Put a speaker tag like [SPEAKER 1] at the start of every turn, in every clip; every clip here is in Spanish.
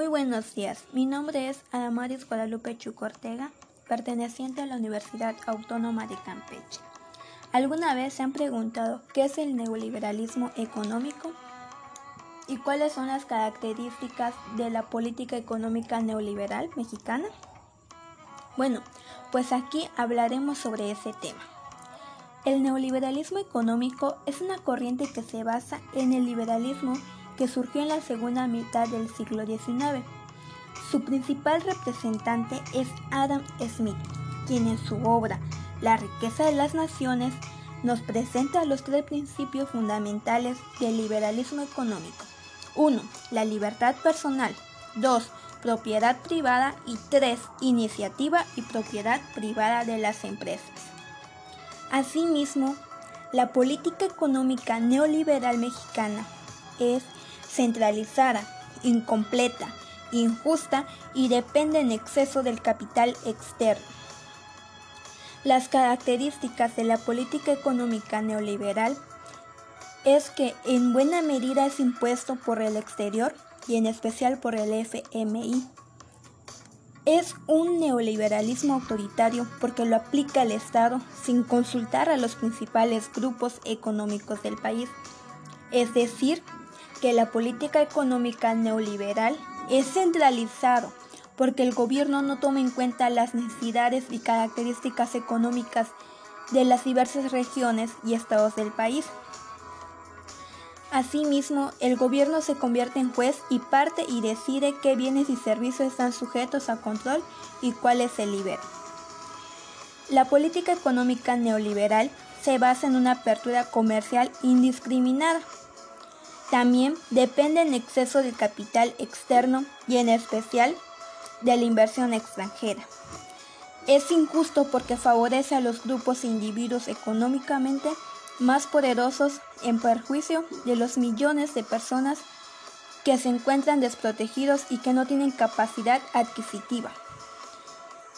[SPEAKER 1] Muy buenos días, mi nombre es Adamaris Guadalupe Chucortega, perteneciente a la Universidad Autónoma de Campeche. ¿Alguna vez se han preguntado qué es el neoliberalismo económico? ¿Y cuáles son las características de la política económica neoliberal mexicana? Bueno, pues aquí hablaremos sobre ese tema. El neoliberalismo económico es una corriente que se basa en el liberalismo que surgió en la segunda mitad del siglo XIX. Su principal representante es Adam Smith, quien en su obra La riqueza de las naciones nos presenta los tres principios fundamentales del liberalismo económico. 1. La libertad personal. 2. Propiedad privada. Y 3. Iniciativa y propiedad privada de las empresas. Asimismo, la política económica neoliberal mexicana es centralizada, incompleta, injusta y depende en exceso del capital externo. Las características de la política económica neoliberal es que en buena medida es impuesto por el exterior y en especial por el FMI. Es un neoliberalismo autoritario porque lo aplica el Estado sin consultar a los principales grupos económicos del país, es decir, que la política económica neoliberal es centralizado porque el gobierno no toma en cuenta las necesidades y características económicas de las diversas regiones y estados del país. Asimismo, el gobierno se convierte en juez y parte y decide qué bienes y servicios están sujetos a control y cuáles se liberan. La política económica neoliberal se basa en una apertura comercial indiscriminada también depende en exceso del capital externo y en especial de la inversión extranjera. Es injusto porque favorece a los grupos e individuos económicamente más poderosos en perjuicio de los millones de personas que se encuentran desprotegidos y que no tienen capacidad adquisitiva.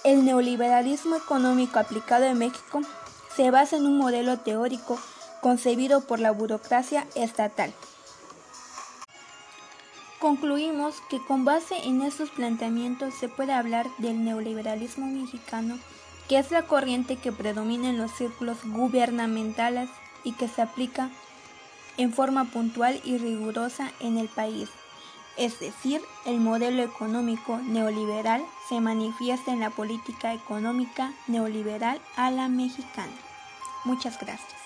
[SPEAKER 1] El neoliberalismo económico aplicado en México se basa en un modelo teórico concebido por la burocracia estatal. Concluimos que con base en estos planteamientos se puede hablar del neoliberalismo mexicano, que es la corriente que predomina en los círculos gubernamentales y que se aplica en forma puntual y rigurosa en el país. Es decir, el modelo económico neoliberal se manifiesta en la política económica neoliberal a la mexicana. Muchas gracias.